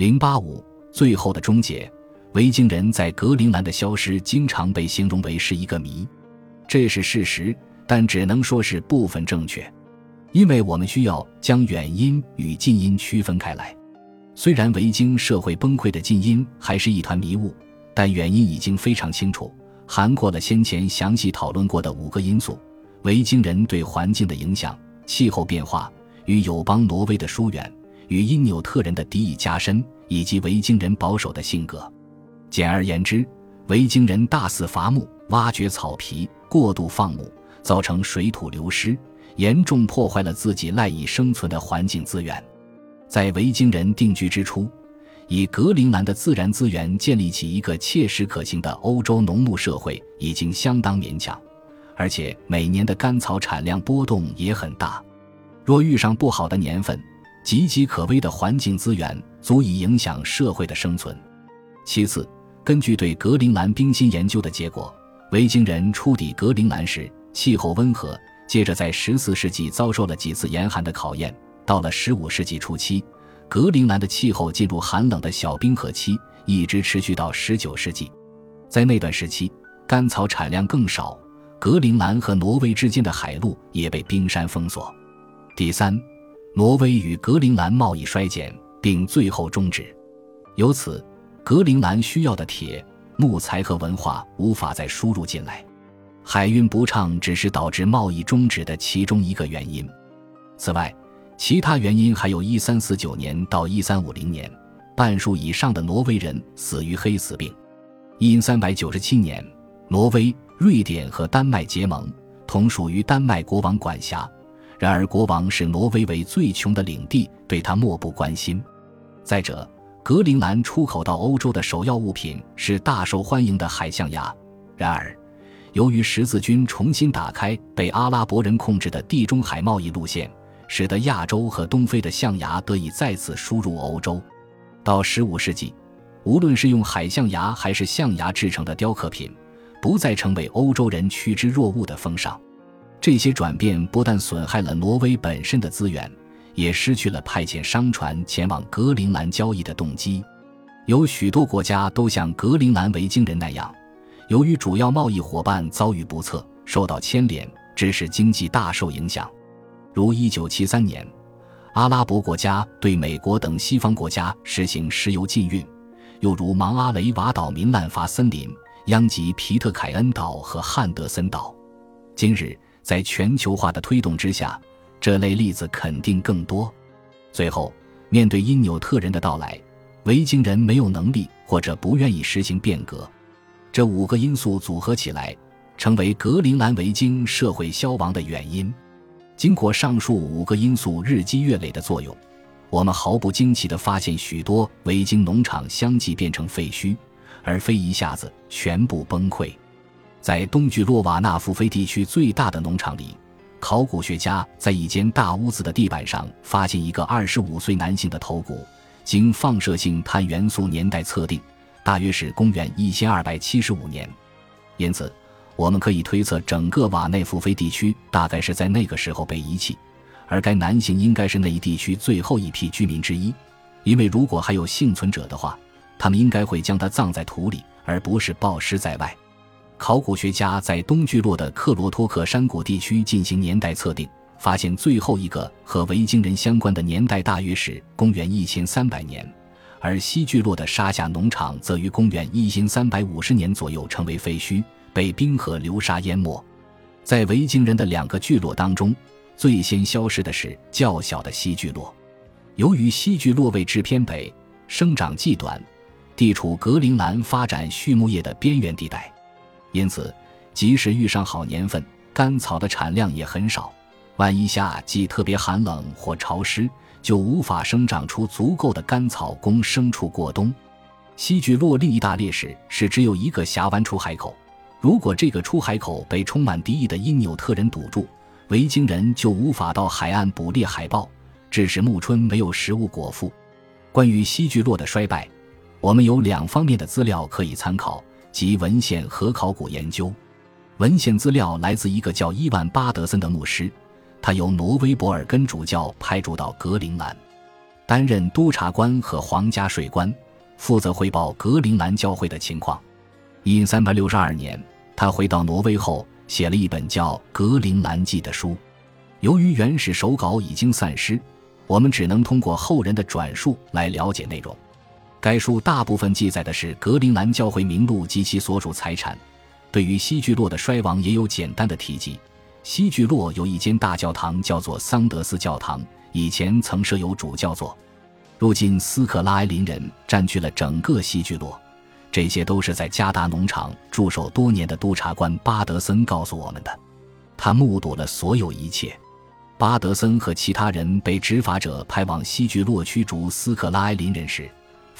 零八五，最后的终结。维京人在格陵兰的消失，经常被形容为是一个谜。这是事实，但只能说是部分正确，因为我们需要将远因与近因区分开来。虽然维京社会崩溃的近因还是一团迷雾，但原因已经非常清楚，涵盖了先前详细讨论过的五个因素：维京人对环境的影响、气候变化、与友邦挪威的疏远、与因纽特人的敌意加深，以及维京人保守的性格。简而言之，维京人大肆伐木、挖掘草皮。过度放牧造成水土流失，严重破坏了自己赖以生存的环境资源。在维京人定居之初，以格陵兰的自然资源建立起一个切实可行的欧洲农牧社会已经相当勉强，而且每年的甘草产量波动也很大。若遇上不好的年份，岌岌可危的环境资源足以影响社会的生存。其次，根据对格陵兰冰心研究的结果。维京人初抵格陵兰时，气候温和，接着在14世纪遭受了几次严寒的考验。到了15世纪初期，格陵兰的气候进入寒冷的小冰河期，一直持续到19世纪。在那段时期，甘草产量更少，格陵兰和挪威之间的海路也被冰山封锁。第三，挪威与格陵兰贸易衰减，并最后终止，由此，格陵兰需要的铁。木材和文化无法再输入进来，海运不畅只是导致贸易终止的其中一个原因。此外，其他原因还有一三四九年到一三五零年，半数以上的挪威人死于黑死病。因三百九十七年，挪威、瑞典和丹麦结盟，同属于丹麦国王管辖。然而，国王视挪威为最穷的领地，对他漠不关心。再者，格陵兰出口到欧洲的首要物品是大受欢迎的海象牙。然而，由于十字军重新打开被阿拉伯人控制的地中海贸易路线，使得亚洲和东非的象牙得以再次输入欧洲。到15世纪，无论是用海象牙还是象牙制成的雕刻品，不再成为欧洲人趋之若鹜的风尚。这些转变不但损害了挪威本身的资源。也失去了派遣商船前往格陵兰交易的动机。有许多国家都像格陵兰维京人那样，由于主要贸易伙伴遭遇不测，受到牵连，致使经济大受影响。如1973年，阿拉伯国家对美国等西方国家实行石油禁运；又如芒阿雷瓦岛民滥伐森林，殃及皮特凯恩岛和汉德森岛。今日，在全球化的推动之下。这类例子肯定更多。最后，面对因纽特人的到来，维京人没有能力或者不愿意实行变革。这五个因素组合起来，成为格陵兰维京社会消亡的原因。经过上述五个因素日积月累的作用，我们毫不惊奇地发现，许多维京农场相继变成废墟，而非一下子全部崩溃。在东距洛瓦纳夫菲地区最大的农场里。考古学家在一间大屋子的地板上发现一个二十五岁男性的头骨，经放射性碳元素年代测定，大约是公元一千二百七十五年。因此，我们可以推测整个瓦内福菲地区大概是在那个时候被遗弃，而该男性应该是那一地区最后一批居民之一，因为如果还有幸存者的话，他们应该会将他葬在土里，而不是暴尸在外。考古学家在东聚落的克罗托克山谷地区进行年代测定，发现最后一个和维京人相关的年代大约是公元一千三百年，而西聚落的沙夏农场则于公元一千三百五十年左右成为废墟，被冰河流沙淹没。在维京人的两个聚落当中，最先消失的是较小的西聚落。由于西聚落位置偏北，生长季短，地处格陵兰发展畜牧业的边缘地带。因此，即使遇上好年份，甘草的产量也很少。万一夏季特别寒冷或潮湿，就无法生长出足够的甘草供牲畜过冬。西聚落另一大劣势是只有一个峡湾出海口，如果这个出海口被充满敌意的因纽特人堵住，维京人就无法到海岸捕猎海豹，致使暮春没有食物果腹。关于西聚落的衰败，我们有两方面的资料可以参考。及文献和考古研究，文献资料来自一个叫伊万巴德森的牧师，他由挪威博尔根主教派驻到格陵兰。担任督察官和皇家税官，负责汇报格陵兰教会的情况。因三百六十二年，他回到挪威后，写了一本叫《格陵兰记》的书。由于原始手稿已经散失，我们只能通过后人的转述来了解内容。该书大部分记载的是格陵兰教会名录及其所属财产，对于西聚落的衰亡也有简单的提及。西聚落有一间大教堂，叫做桑德斯教堂，以前曾设有主教座。如今斯克拉埃林人占据了整个西聚落，这些都是在加达农场驻守多年的督察官巴德森告诉我们的。他目睹了所有一切。巴德森和其他人被执法者派往西聚落驱逐斯克拉埃林人时。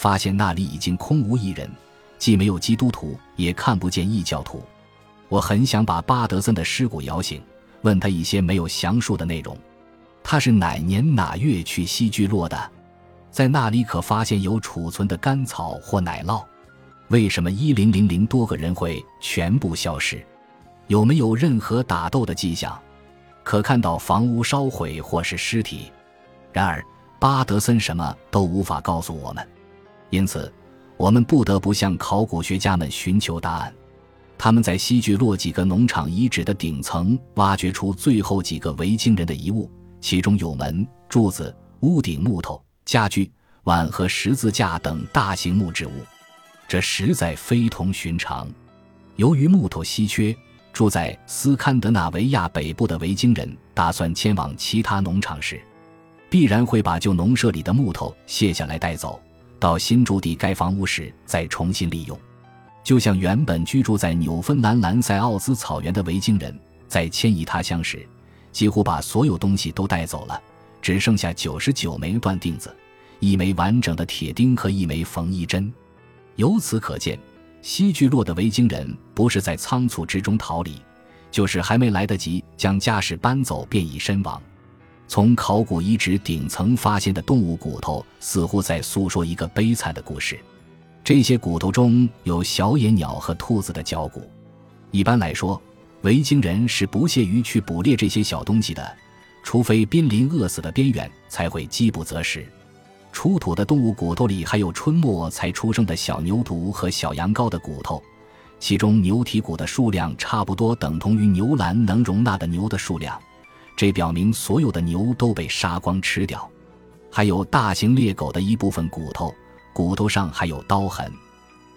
发现那里已经空无一人，既没有基督徒，也看不见异教徒。我很想把巴德森的尸骨摇醒，问他一些没有详述的内容：他是哪年哪月去西居落的？在那里可发现有储存的干草或奶酪？为什么一零零零多个人会全部消失？有没有任何打斗的迹象？可看到房屋烧毁或是尸体？然而巴德森什么都无法告诉我们。因此，我们不得不向考古学家们寻求答案。他们在西聚落几个农场遗址的顶层挖掘出最后几个维京人的遗物，其中有门、柱子、屋顶木头、家具、碗和十字架等大型木质物，这实在非同寻常。由于木头稀缺，住在斯堪的纳维亚北部的维京人打算迁往其他农场时，必然会把旧农舍里的木头卸下来带走。到新驻地盖房屋时再重新利用，就像原本居住在纽芬兰兰塞奥兹草原的维京人在迁移他乡时，几乎把所有东西都带走了，只剩下九十九枚断钉子、一枚完整的铁钉和一枚缝衣针。由此可见，西聚落的维京人不是在仓促之中逃离，就是还没来得及将家事搬走便已身亡。从考古遗址顶层发现的动物骨头，似乎在诉说一个悲惨的故事。这些骨头中有小野鸟和兔子的脚骨。一般来说，维京人是不屑于去捕猎这些小东西的，除非濒临饿死的边缘，才会饥不择食。出土的动物骨头里还有春末才出生的小牛犊和小羊羔的骨头，其中牛蹄骨的数量差不多等同于牛栏能容纳的牛的数量。这表明所有的牛都被杀光吃掉，还有大型猎狗的一部分骨头，骨头上还有刀痕。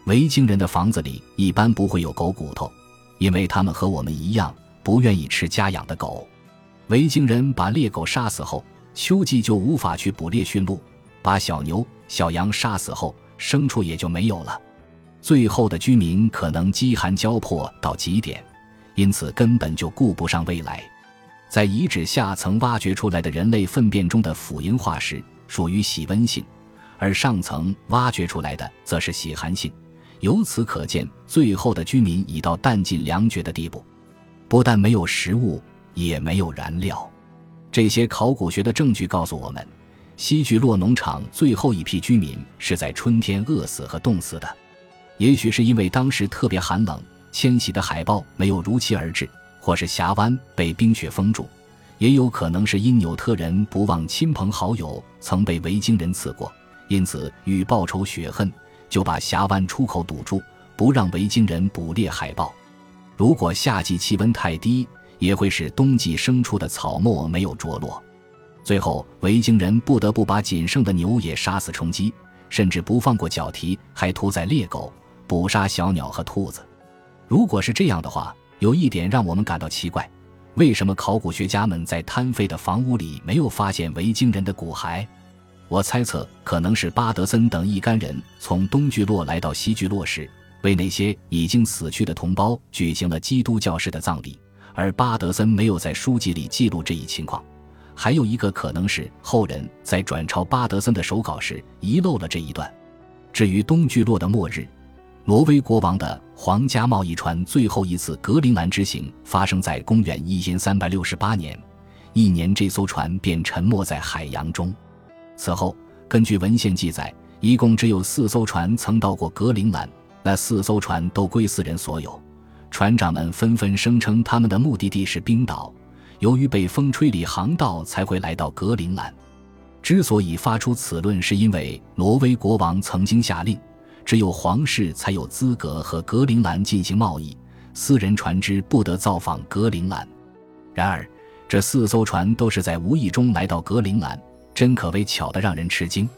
维京人的房子里一般不会有狗骨头，因为他们和我们一样不愿意吃家养的狗。维京人把猎狗杀死后，秋季就无法去捕猎驯鹿；把小牛、小羊杀死后，牲畜也就没有了。最后的居民可能饥寒交迫到极点，因此根本就顾不上未来。在遗址下层挖掘出来的人类粪便中的腐银化石属于喜温性，而上层挖掘出来的则是喜寒性。由此可见，最后的居民已到弹尽粮绝的地步，不但没有食物，也没有燃料。这些考古学的证据告诉我们，西聚落农场最后一批居民是在春天饿死和冻死的。也许是因为当时特别寒冷，迁徙的海豹没有如期而至。或是峡湾被冰雪封住，也有可能是因纽特人不忘亲朋好友曾被维京人刺过，因此欲报仇雪恨，就把峡湾出口堵住，不让维京人捕猎海豹。如果夏季气温太低，也会使冬季生出的草木没有着落。最后，维京人不得不把仅剩的牛也杀死充饥，甚至不放过脚蹄，还屠宰猎狗，捕杀小鸟和兔子。如果是这样的话，有一点让我们感到奇怪：为什么考古学家们在贪废的房屋里没有发现维京人的骨骸？我猜测，可能是巴德森等一干人从东聚落来到西聚落时，为那些已经死去的同胞举行了基督教式的葬礼，而巴德森没有在书籍里记录这一情况。还有一个可能是后人在转抄巴德森的手稿时遗漏了这一段。至于东聚落的末日，挪威国王的皇家贸易船最后一次格陵兰之行发生在公元一千三百六十八年，一年这艘船便沉没在海洋中。此后，根据文献记载，一共只有四艘船曾到过格陵兰，那四艘船都归四人所有。船长们纷纷声称他们的目的地是冰岛，由于被风吹离航道，才会来到格陵兰。之所以发出此论，是因为挪威国王曾经下令，只有皇室才有资格和格陵兰进行贸易，私人船只不得造访格陵兰。然而，这四艘船都是在无意中来到格陵兰，真可谓巧得让人吃惊。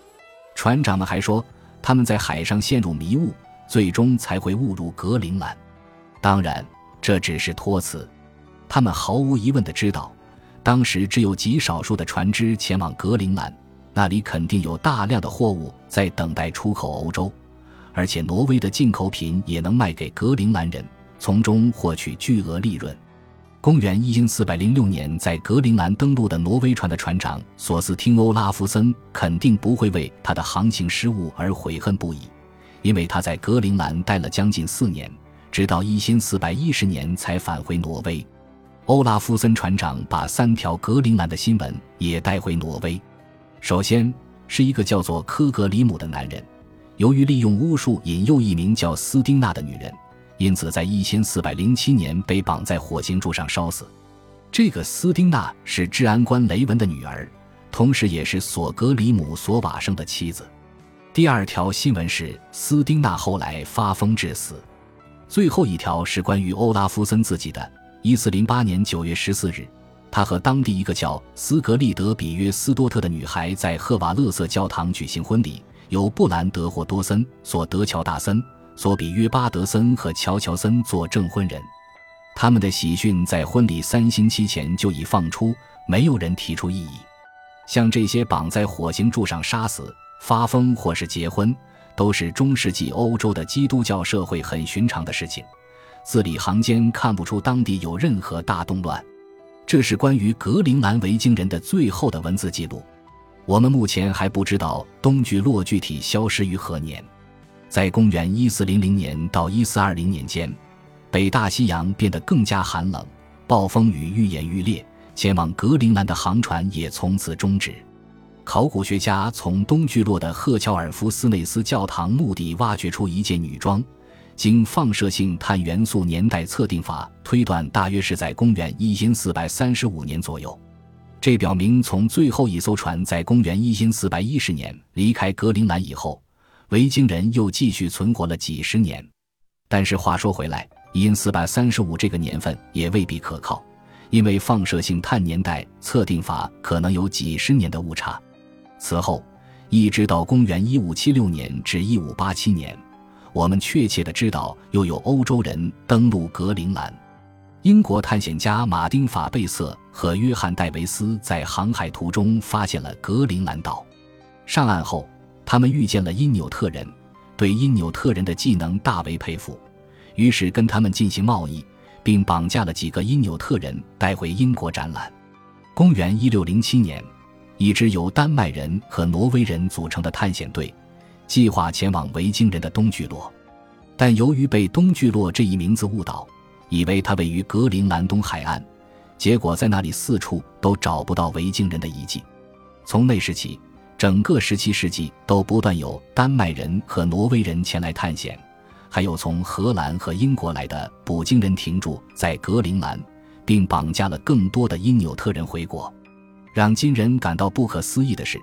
船长们还说，他们在海上陷入迷雾，最终才会误入格陵兰。当然，这只是托词。他们毫无疑问地知道。当时只有极少数的船只前往格陵兰，那里肯定有大量的货物在等待出口欧洲，而且挪威的进口品也能卖给格陵兰人，从中获取巨额利润。公元一四零六年在格陵兰登陆的挪威船的船长索斯汀·欧拉夫森肯定不会为他的航行失误而悔恨不已，因为他在格陵兰待了将近四年，直到一四一十年才返回挪威。欧拉夫森船长把三条格陵兰的新闻也带回挪威。首先是一个叫做科格里姆的男人，由于利用巫术引诱一名叫斯丁娜的女人，因此在一千四百零七年被绑在火刑柱上烧死。这个斯丁娜是治安官雷文的女儿，同时也是索格里姆索瓦生的妻子。第二条新闻是斯丁娜后来发疯致死。最后一条是关于欧拉夫森自己的。一四零八年九月十四日，他和当地一个叫斯格利德比约斯多特的女孩在赫瓦勒瑟教堂举行婚礼，由布兰德霍多森、索德乔大森、索比约巴德森和乔乔森做证婚人。他们的喜讯在婚礼三星期前就已放出，没有人提出异议。像这些绑在火星柱上杀死、发疯或是结婚，都是中世纪欧洲的基督教社会很寻常的事情。字里行间看不出当地有任何大动乱，这是关于格陵兰维京人的最后的文字记录。我们目前还不知道东聚落具体消失于何年。在公元一四零零年到一四二零年间，北大西洋变得更加寒冷，暴风雨愈演愈烈，前往格陵兰的航船也从此终止。考古学家从东聚落的赫乔尔夫斯内斯教堂墓地挖掘出一件女装。经放射性碳元素年代测定法推断，大约是在公元一千四百三十五年左右。这表明，从最后一艘船在公元一千四百一十年离开格陵兰以后，维京人又继续存活了几十年。但是话说回来，因四百三十五这个年份也未必可靠，因为放射性碳年代测定法可能有几十年的误差。此后，一直到公元一五七六年至一五八七年。我们确切的知道，又有欧洲人登陆格陵兰。英国探险家马丁·法贝瑟和约翰·戴维斯在航海途中发现了格陵兰岛。上岸后，他们遇见了因纽特人，对因纽特人的技能大为佩服，于是跟他们进行贸易，并绑架了几个因纽特人带回英国展览。公元一六零七年，一支由丹麦人和挪威人组成的探险队。计划前往维京人的东聚落，但由于被东聚落这一名字误导，以为它位于格陵兰东海岸，结果在那里四处都找不到维京人的遗迹。从那时起，整个17世纪都不断有丹麦人和挪威人前来探险，还有从荷兰和英国来的捕鲸人停驻在格陵兰，并绑架了更多的因纽特人回国。让金人感到不可思议的是。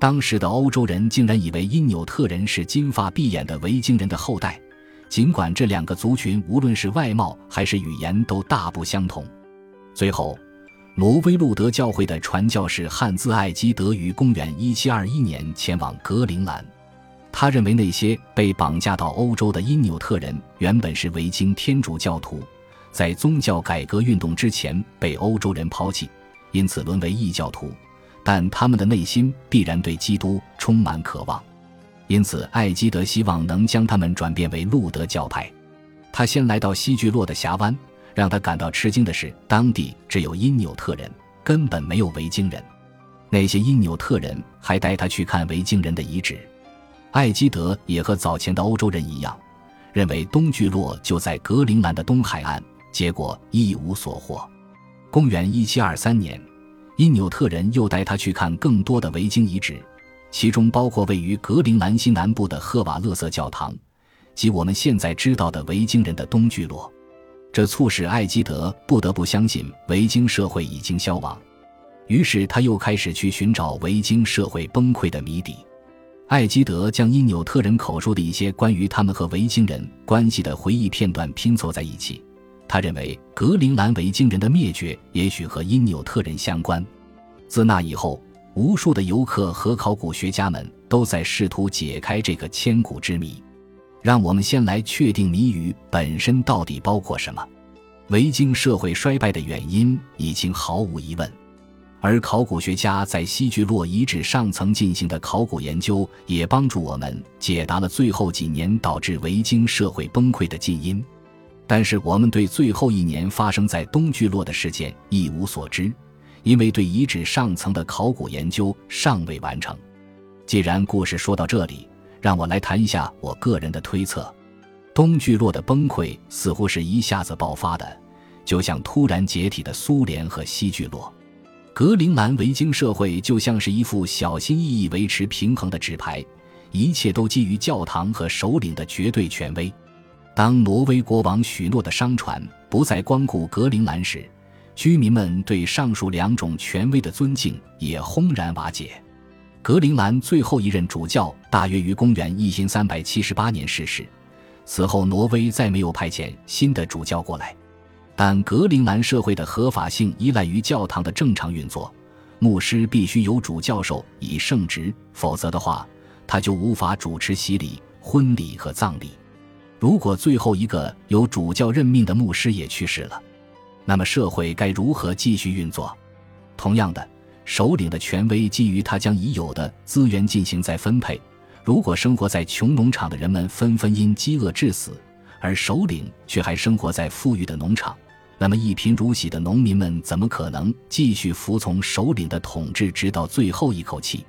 当时的欧洲人竟然以为因纽特人是金发碧眼的维京人的后代，尽管这两个族群无论是外貌还是语言都大不相同。最后，挪威路德教会的传教士汉兹·艾基德于公元1721年前往格陵兰，他认为那些被绑架到欧洲的因纽特人原本是维京天主教徒，在宗教改革运动之前被欧洲人抛弃，因此沦为异教徒。但他们的内心必然对基督充满渴望，因此艾基德希望能将他们转变为路德教派。他先来到西聚落的峡湾，让他感到吃惊的是，当地只有因纽特人，根本没有维京人。那些因纽特人还带他去看维京人的遗址。艾基德也和早前的欧洲人一样，认为东聚落就在格陵兰的东海岸，结果一无所获。公元一七二三年。因纽特人又带他去看更多的维京遗址，其中包括位于格陵兰西南部的赫瓦勒瑟教堂，及我们现在知道的维京人的东聚落。这促使艾基德不得不相信维京社会已经消亡。于是他又开始去寻找维京社会崩溃的谜底。艾基德将因纽特人口述的一些关于他们和维京人关系的回忆片段拼凑在一起。他认为格陵兰维京人的灭绝也许和因纽特人相关。自那以后，无数的游客和考古学家们都在试图解开这个千古之谜。让我们先来确定谜语本身到底包括什么。维京社会衰败的原因已经毫无疑问。而考古学家在西聚落遗址上层进行的考古研究，也帮助我们解答了最后几年导致维京社会崩溃的近因。但是，我们对最后一年发生在东聚落的事件一无所知，因为对遗址上层的考古研究尚未完成。既然故事说到这里，让我来谈一下我个人的推测：东聚落的崩溃似乎是一下子爆发的，就像突然解体的苏联和西聚落。格陵兰维京社会就像是一副小心翼翼维持平衡的纸牌，一切都基于教堂和首领的绝对权威。当挪威国王许诺的商船不再光顾格陵兰时，居民们对上述两种权威的尊敬也轰然瓦解。格陵兰最后一任主教大约于公元一千三百七十八年逝世，此后挪威再没有派遣新的主教过来。但格陵兰社会的合法性依赖于教堂的正常运作，牧师必须由主教授以圣职，否则的话，他就无法主持洗礼、婚礼和葬礼。如果最后一个由主教任命的牧师也去世了，那么社会该如何继续运作？同样的，首领的权威基于他将已有的资源进行再分配。如果生活在穷农场的人们纷纷因饥饿致死，而首领却还生活在富裕的农场，那么，一贫如洗的农民们怎么可能继续服从首领的统治，直到最后一口气？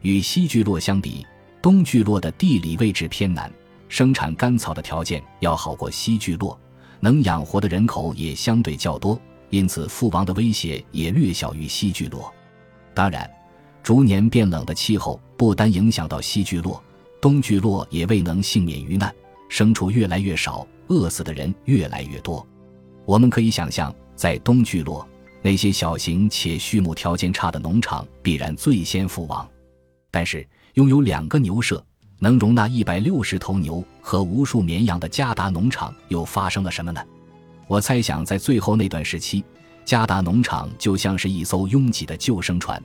与西聚落相比，东聚落的地理位置偏南，生产干草的条件要好过西聚落，能养活的人口也相对较多，因此覆亡的威胁也略小于西聚落。当然，逐年变冷的气候不单影响到西聚落，东聚落也未能幸免于难，牲畜越来越少，饿死的人越来越多。我们可以想象，在东聚落，那些小型且畜牧条件差的农场必然最先覆亡。但是，拥有两个牛舍、能容纳一百六十头牛和无数绵羊的加达农场又发生了什么呢？我猜想，在最后那段时期，加达农场就像是一艘拥挤的救生船。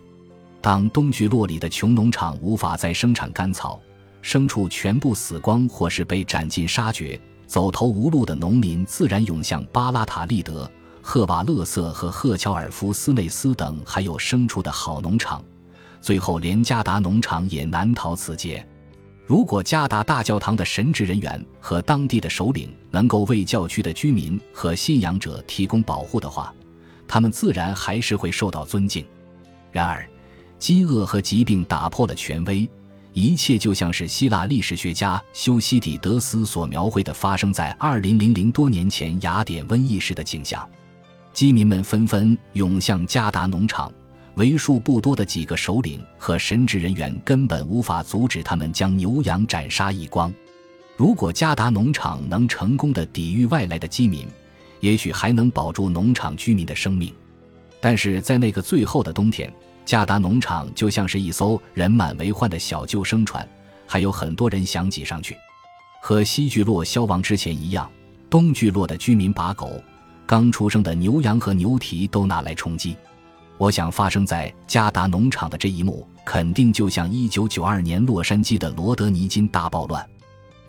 当东聚落里的穷农场无法再生产干草，牲畜全部死光，或是被斩尽杀绝。走投无路的农民自然涌向巴拉塔利德、赫瓦勒瑟和赫乔尔夫斯内斯等还有牲畜的好农场，最后连加达农场也难逃此劫。如果加达大教堂的神职人员和当地的首领能够为教区的居民和信仰者提供保护的话，他们自然还是会受到尊敬。然而，饥饿和疾病打破了权威。一切就像是希腊历史学家修昔底德斯所描绘的发生在二零零零多年前雅典瘟疫时的景象。饥民们纷纷涌向加达农场，为数不多的几个首领和神职人员根本无法阻止他们将牛羊斩杀一光。如果加达农场能成功的抵御外来的饥民，也许还能保住农场居民的生命。但是在那个最后的冬天。加达农场就像是一艘人满为患的小救生船，还有很多人想挤上去。和西聚落消亡之前一样，东聚落的居民把狗、刚出生的牛羊和牛蹄都拿来充饥。我想，发生在加达农场的这一幕，肯定就像1992年洛杉矶的罗德尼金大暴乱。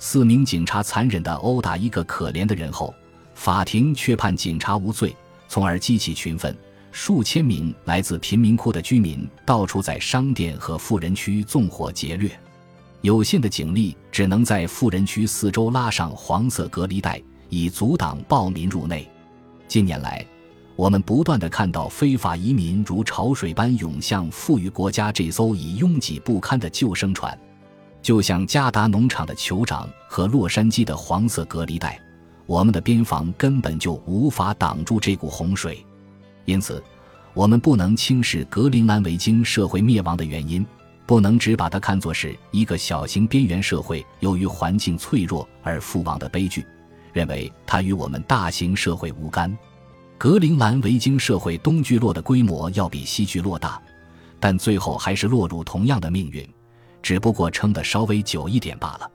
四名警察残忍地殴打一个可怜的人后，法庭却判警察无罪，从而激起群愤。数千名来自贫民窟的居民到处在商店和富人区纵火劫掠，有限的警力只能在富人区四周拉上黄色隔离带，以阻挡暴民入内。近年来，我们不断的看到非法移民如潮水般涌向富裕国家这艘已拥挤不堪的救生船，就像加达农场的酋长和洛杉矶的黄色隔离带，我们的边防根本就无法挡住这股洪水。因此，我们不能轻视格陵兰维京社会灭亡的原因，不能只把它看作是一个小型边缘社会由于环境脆弱而覆亡的悲剧，认为它与我们大型社会无干。格陵兰维京社会东聚落的规模要比西聚落大，但最后还是落入同样的命运，只不过撑得稍微久一点罢了。